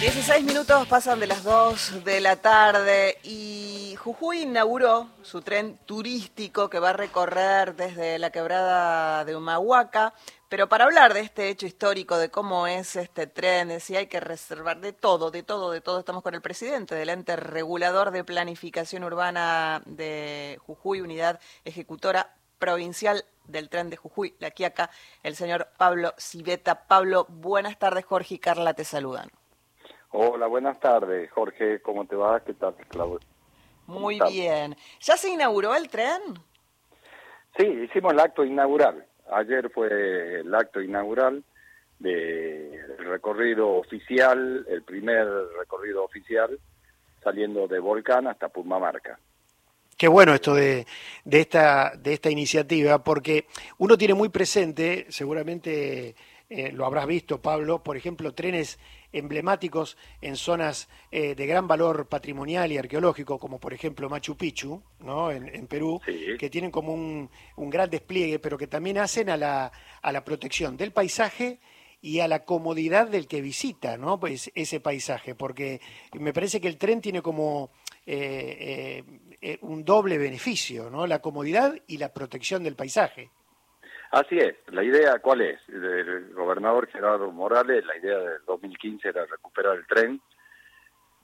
16 minutos pasan de las 2 de la tarde y Jujuy inauguró su tren turístico que va a recorrer desde la quebrada de Humahuaca. Pero para hablar de este hecho histórico, de cómo es este tren, de si hay que reservar de todo, de todo, de todo, estamos con el presidente del ente regulador de planificación urbana de Jujuy, unidad ejecutora provincial del tren de Jujuy, la Quiaca, el señor Pablo Civeta. Pablo, buenas tardes, Jorge y Carla te saludan. Hola, buenas tardes, Jorge, ¿cómo te va? ¿Qué tal, Claudio? Muy bien. ¿Ya se inauguró el tren? Sí, hicimos el acto inaugural. Ayer fue el acto inaugural del recorrido oficial, el primer recorrido oficial, saliendo de Volcán hasta Pumamarca. Qué bueno esto de, de, esta, de esta iniciativa, porque uno tiene muy presente, seguramente eh, lo habrás visto, Pablo, por ejemplo, trenes emblemáticos en zonas eh, de gran valor patrimonial y arqueológico, como por ejemplo Machu Picchu, ¿no? en, Perú, que tienen como un, un, gran despliegue, pero que también hacen a la, a la protección del paisaje y a la comodidad del que visita ¿no? pues ese paisaje, porque me parece que el tren tiene como eh, eh, un doble beneficio, ¿no? la comodidad y la protección del paisaje. Así es, la idea cuál es, el gobernador Gerardo Morales, la idea del 2015 era recuperar el tren,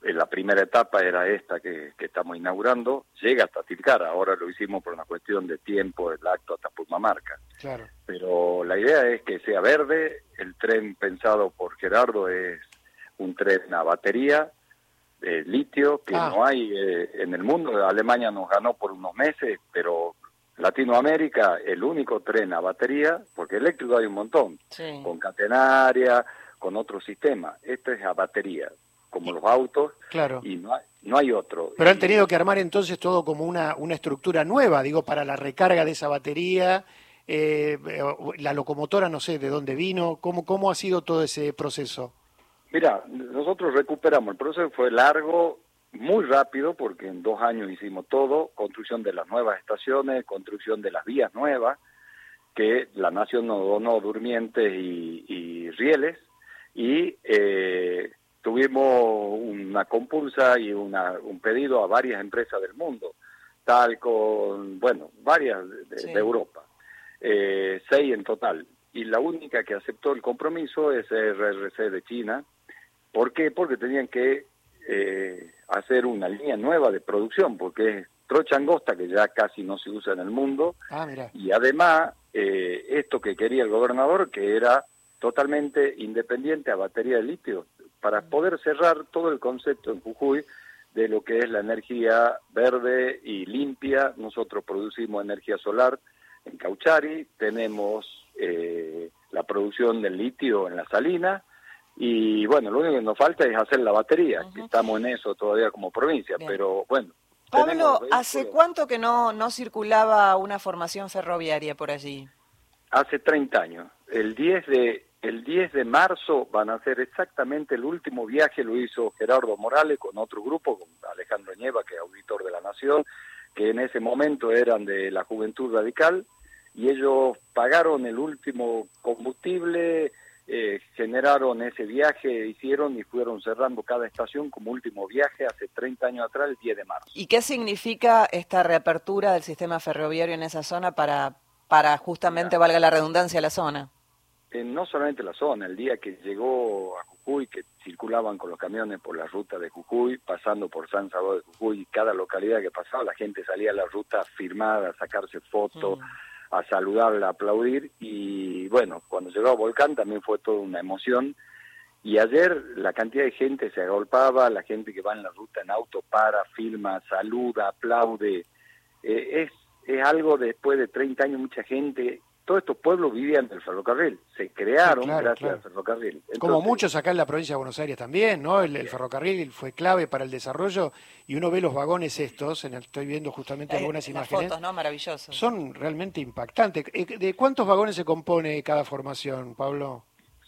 en la primera etapa era esta que, estamos inaugurando, llega hasta Tilcara, ahora lo hicimos por una cuestión de tiempo, el acto hasta Pumamarca. Claro. Pero la idea es que sea verde, el tren pensado por Gerardo es un tren a batería, de litio, que ah. no hay eh, en el mundo, Alemania nos ganó por unos meses, pero Latinoamérica, el único tren a batería, porque eléctrico hay un montón, con catenaria, con otro sistema. Este es a batería, como los autos, claro. y no hay, no hay otro. Pero han tenido que armar entonces todo como una, una estructura nueva, digo, para la recarga de esa batería. Eh, la locomotora, no sé de dónde vino, ¿cómo, cómo ha sido todo ese proceso? Mira, nosotros recuperamos, el proceso fue largo, muy rápido porque en dos años hicimos todo, construcción de las nuevas estaciones, construcción de las vías nuevas, que la Nación nos donó durmientes y, rieles, y eh, tuvimos una compulsa y una, un pedido a varias empresas del mundo, tal con, bueno, varias de, Europa, eh, seis en total, y la única que aceptó el compromiso es RRC de China, ¿por qué? Porque tenían que eh, hacer una línea nueva de producción, porque es trocha angosta que ya casi no se usa en el mundo, ah, y además eh, esto que quería el gobernador, que era totalmente independiente a batería de litio, para poder cerrar todo el concepto en Jujuy de lo que es la energía verde y limpia. Nosotros producimos energía solar en Cauchari, tenemos eh, la producción del litio en la salina, y bueno, lo único que nos falta es hacer la batería, que estamos en eso todavía como provincia, pero bueno. Pablo, ¿hace cuánto que no, no circulaba una formación ferroviaria por allí? Hace 30 años. El 10 de el 10 de marzo van a hacer exactamente el último viaje, lo hizo Gerardo Morales con otro grupo, con Alejandro Ñeva, que es auditor de la Nación, que en ese momento eran de la Juventud Radical, y ellos pagaron el último combustible, eh, generaron ese viaje, hicieron y fueron cerrando cada estación como último viaje hace 30 años atrás, el 10 de marzo. ¿Y qué significa esta reapertura del sistema ferroviario en esa zona para, para justamente, valga la redundancia, la zona? Eh, no solamente la zona, el día que llegó a Jujuy, que circulaban con los camiones por la ruta de Jujuy, pasando por San Salvador de Jujuy, y cada localidad que pasaba, la gente salía a la ruta firmada, a sacarse fotos. Mm a saludarla, a aplaudir y bueno, cuando llegó a Volcán también fue toda una emoción. Y ayer la cantidad de gente se agolpaba, la gente que va en la ruta en auto para, filma, saluda, aplaude, eh, es, es algo después de 30 años mucha gente todos estos pueblos vivían del ferrocarril, se crearon gracias al ferrocarril. Como muchos acá en la provincia de Buenos Aires también, ¿no? El, ferrocarril fue clave para el desarrollo y uno ve los vagones estos, en estoy viendo justamente algunas imágenes. fotos, ¿no? Maravillosos. Son realmente impactantes. Eh, ¿De cuántos vagones se compone cada formación, Pablo?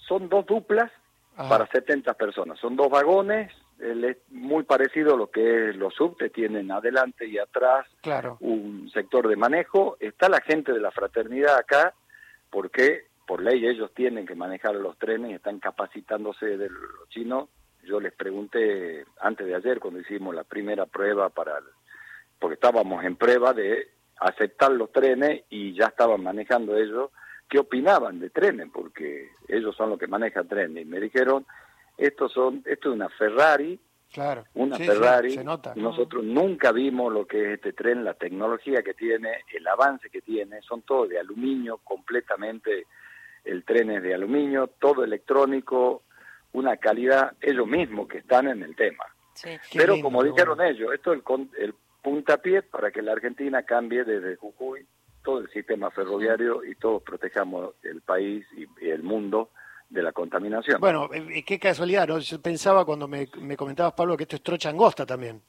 Son dos duplas para 70 personas. Son dos vagones, es muy parecido a lo que es los subtes, tienen adelante y atrás claro. un sector de manejo. Está la gente de la fraternidad acá, porque por ley ellos tienen que manejar los trenes, están capacitándose de los chinos, yo les pregunté antes de ayer cuando hicimos la primera prueba para, porque estábamos en prueba de aceptar los trenes y ya estaban manejando ellos, qué opinaban de trenes, porque ellos son los que manejan trenes. Y me dijeron, estos son, esto es una Ferrari, claro. una Ferrari, nosotros nunca vimos lo que es este tren, la tecnología que tiene, el avance que tiene, son todos de aluminio, completamente el tren es de aluminio, todo electrónico, una calidad, ellos mismos que están en el tema. Pero como dijeron ellos, esto es el, el puntapié para que la Argentina cambie desde Jujuy todo el sistema ferroviario y todos protejamos el país y el mundo de la contaminación. Bueno, eh, qué casualidad, ¿no? Yo pensaba cuando me, comentabas, Pablo, que esto es trocha angosta también.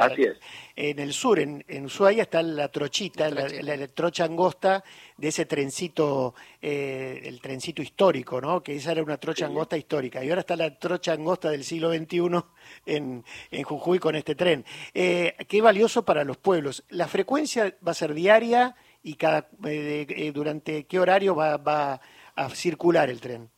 Así es. En el sur, en, en Ushuaia, está la trochita, la, trocha angosta de ese trencito, eh, el trencito histórico, ¿no? Que esa era una trocha angosta histórica. Y ahora está la trocha angosta del siglo XXI en, en Jujuy con este tren. Eh, qué valioso para los pueblos. ¿La frecuencia va a ser diaria y cada durante qué horario va, va a circular el tren?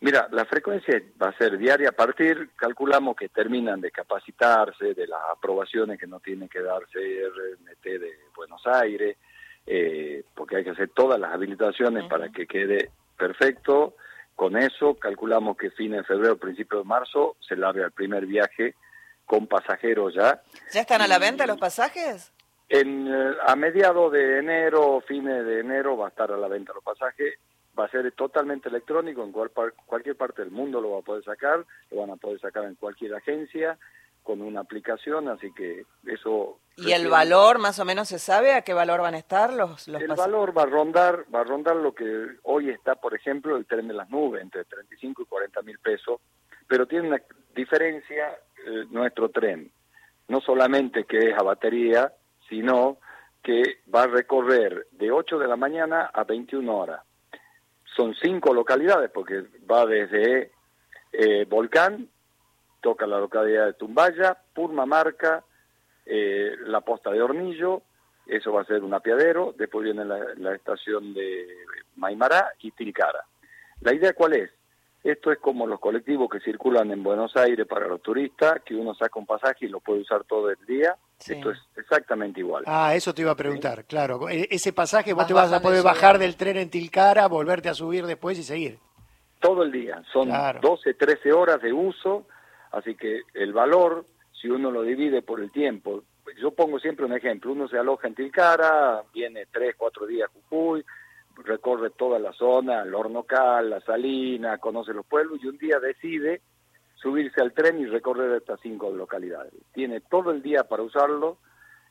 Mira, la frecuencia va a ser diaria a partir, calculamos que terminan de capacitarse, de las aprobaciones que no tienen que darse RNT de Buenos Aires, eh, porque hay que hacer todas las habilitaciones para que quede perfecto. Con eso calculamos que fin de febrero, principio de marzo, se larga el primer viaje con pasajeros ya. ¿Ya están a la venta los pasajes? En, eh, a mediados de enero, fines de enero, va a estar a la venta los pasajes va a ser totalmente electrónico, en cualquier parte del mundo lo va a poder sacar, lo van a poder sacar en cualquier agencia con una aplicación, así que eso... ¿Y el valor más o menos se sabe a qué valor van a estar los, los El valor va a rondar va a rondar lo que hoy está, por ejemplo, el tren de las nubes, entre 35 y 40 mil pesos, pero tiene una diferencia eh, nuestro tren, no solamente que es a batería, sino que va a recorrer de 8 de la mañana a 21 horas son cinco localidades, porque va desde eh, Volcán, toca la localidad de Tumbaya, Purmamarca, eh, la posta de Hornillo, eso va a ser un apiadero, después viene la, estación de Maimará y Tilcara. ¿La idea cuál es? Esto es como los colectivos que circulan en Buenos Aires para los turistas, que uno saca un pasaje y lo puede usar todo el día. Esto es exactamente igual. Ah, eso te iba a preguntar, claro. E, ese pasaje vos te vas a poder bajar del tren en Tilcara, volverte a subir después y seguir. Todo el día. Son 12, 13 horas de uso, así que el valor, si uno lo divide por el tiempo, yo pongo siempre un ejemplo, uno se aloja en Tilcara, viene 3, 4 días a Jujuy, recorre toda la zona, el Hornocal, la Salina, conoce los pueblos y un día decide subirse al tren y recorrer estas cinco localidades. Tiene todo el día para usarlo,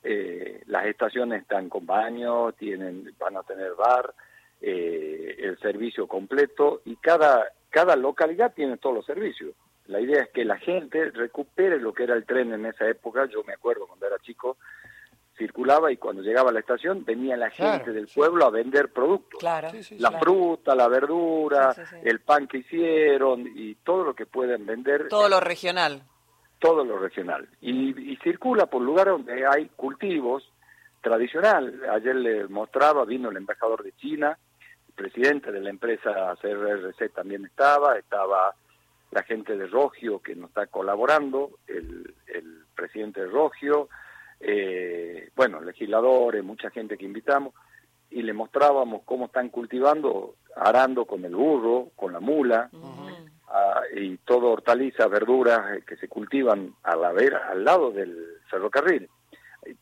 eh, las estaciones están con baños, tienen, van a tener bar, eh, el servicio completo y cada, cada localidad tiene todos los servicios. La idea es que la gente recupere lo que era el tren en esa época. Yo me acuerdo cuando era chico, circulaba y cuando llegaba a la estación venía la gente del pueblo a vender productos. la fruta, la verdura, el pan que hicieron y todo lo que pueden vender. Todo lo regional. Todo lo regional. Y, circula por lugares donde hay cultivos tradicional. Ayer le mostraba, vino el embajador de China, el presidente de la empresa CRRC también estaba, estaba la gente de Rogio que nos está colaborando, el, el presidente de Rogio, eh, bueno, legisladores, mucha gente que invitamos, y le mostrábamos cómo están cultivando, arando con el burro, con la mula, ah, y todo hortalizas, verduras eh, que se cultivan a la vera, al lado del ferrocarril.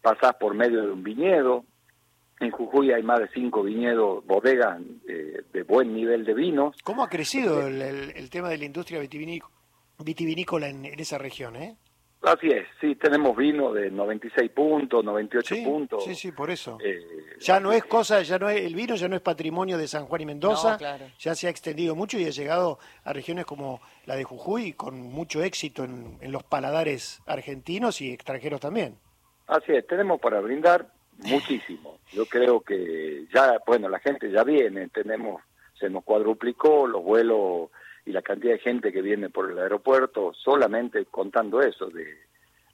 Pasás por medio de un viñedo, en Jujuy hay más de cinco viñedos, bodegas eh, de buen nivel de vinos. ¿Cómo ha crecido el, tema de la industria vitivinícola en, en esa región? Eh? Así es, sí, tenemos vino de 96 puntos, 98 puntos. Sí, sí, por eso. Eh, ya no es cosa, ya no es, el vino ya no es patrimonio de San Juan y Mendoza, ya se ha extendido mucho y ha llegado a regiones como la de Jujuy con mucho éxito en, los paladares argentinos y extranjeros también. Así es, tenemos para brindar muchísimo. Yo creo que ya, bueno, la gente ya viene, tenemos, se nos cuadruplicó los vuelos y la cantidad de gente que viene por el aeropuerto, solamente contando eso, de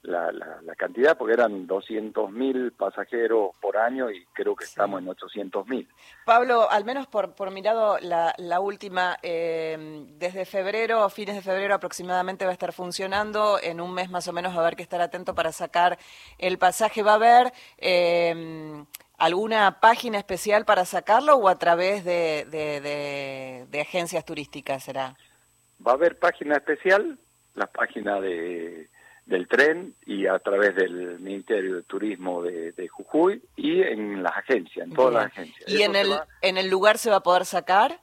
la, la, cantidad, porque eran 200.000 pasajeros por año y creo que estamos en 800.000. Pablo, al menos por, por mirado la, la última, eh, desde febrero, fines de febrero aproximadamente va a estar funcionando, en un mes más o menos va a haber que estar atento para sacar el pasaje. ¿Va a haber eh, alguna página especial para sacarlo o a través de, de, de agencias turísticas será? Va a haber página especial, la página de del tren y a través del Ministerio de Turismo de, Jujuy y en las agencias, en todas las agencias. ¿Y en el, en el lugar se va a poder sacar?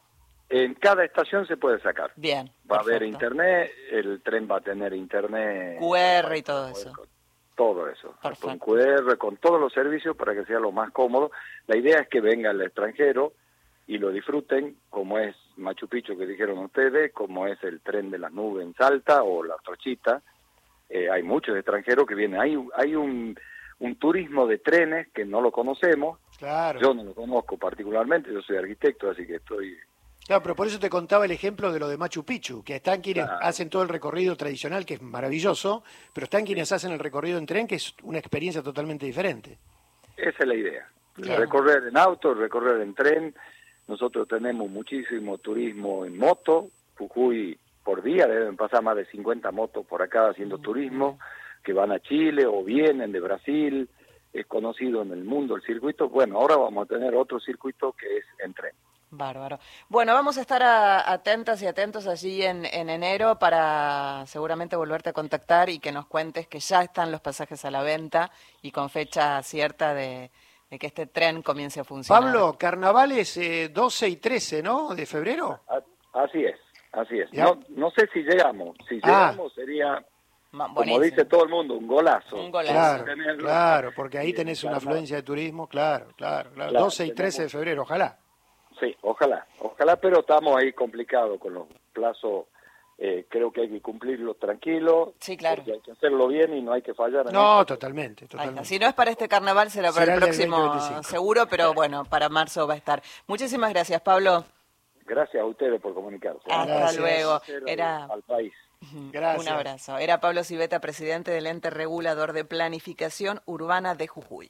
En cada estación se puede sacar. Bien. Va a haber internet, el tren va a tener internet. QR y todo eso. Todo eso. Con QR, con todos los servicios para que sea lo más cómodo. La idea es que venga el extranjero y lo disfruten, como es Machu Picchu que dijeron ustedes, como es el tren de las nubes en Salta o la Trochita eh, hay muchos extranjeros que vienen. Hay, hay un, un turismo de trenes que no lo conocemos. Claro. Yo no lo conozco particularmente, yo soy arquitecto, así que estoy... Claro, pero por eso te contaba el ejemplo de lo de Machu Picchu, que están quienes hacen todo el recorrido tradicional, que es maravilloso, pero están quienes hacen el recorrido en tren, que es una experiencia totalmente diferente. Esa es la idea. Recorrer en auto, recorrer en tren. Nosotros tenemos muchísimo turismo en moto. Jujuy por día, deben pasar más de 50 motos por acá haciendo turismo, que van a Chile o vienen de Brasil, es conocido en el mundo el circuito. Bueno, ahora vamos a tener otro circuito que es en tren. Bárbaro. Bueno, vamos a estar atentas y atentos allí en, en, enero para seguramente volverte a contactar y que nos cuentes que ya están los pasajes a la venta y con fecha cierta de, que este tren comience a funcionar. Pablo, carnavales eh, 12 y 13, ¿no? De febrero. así es. Así es. No, no sé si llegamos. Si ah. llegamos sería, como dice todo el mundo, un golazo. Un golazo. Claro, porque ahí tenés una afluencia de turismo, claro, claro. claro. 12 y 13 de febrero, ojalá. Sí, ojalá, ojalá, pero estamos ahí complicados con los plazos. Eh, creo que hay que cumplirlo tranquilo. Sí, claro. Porque hay que hacerlo bien y no hay que fallar. no, totalmente, totalmente. si no es para este carnaval, será para el próximo, seguro, pero bueno, para marzo va a estar. Muchísimas gracias, Pablo. Gracias a ustedes por comunicarse. Hasta luego. Era... Al país. Gracias. Un abrazo. Era Pablo Civeta, presidente del ente regulador de planificación urbana de Jujuy.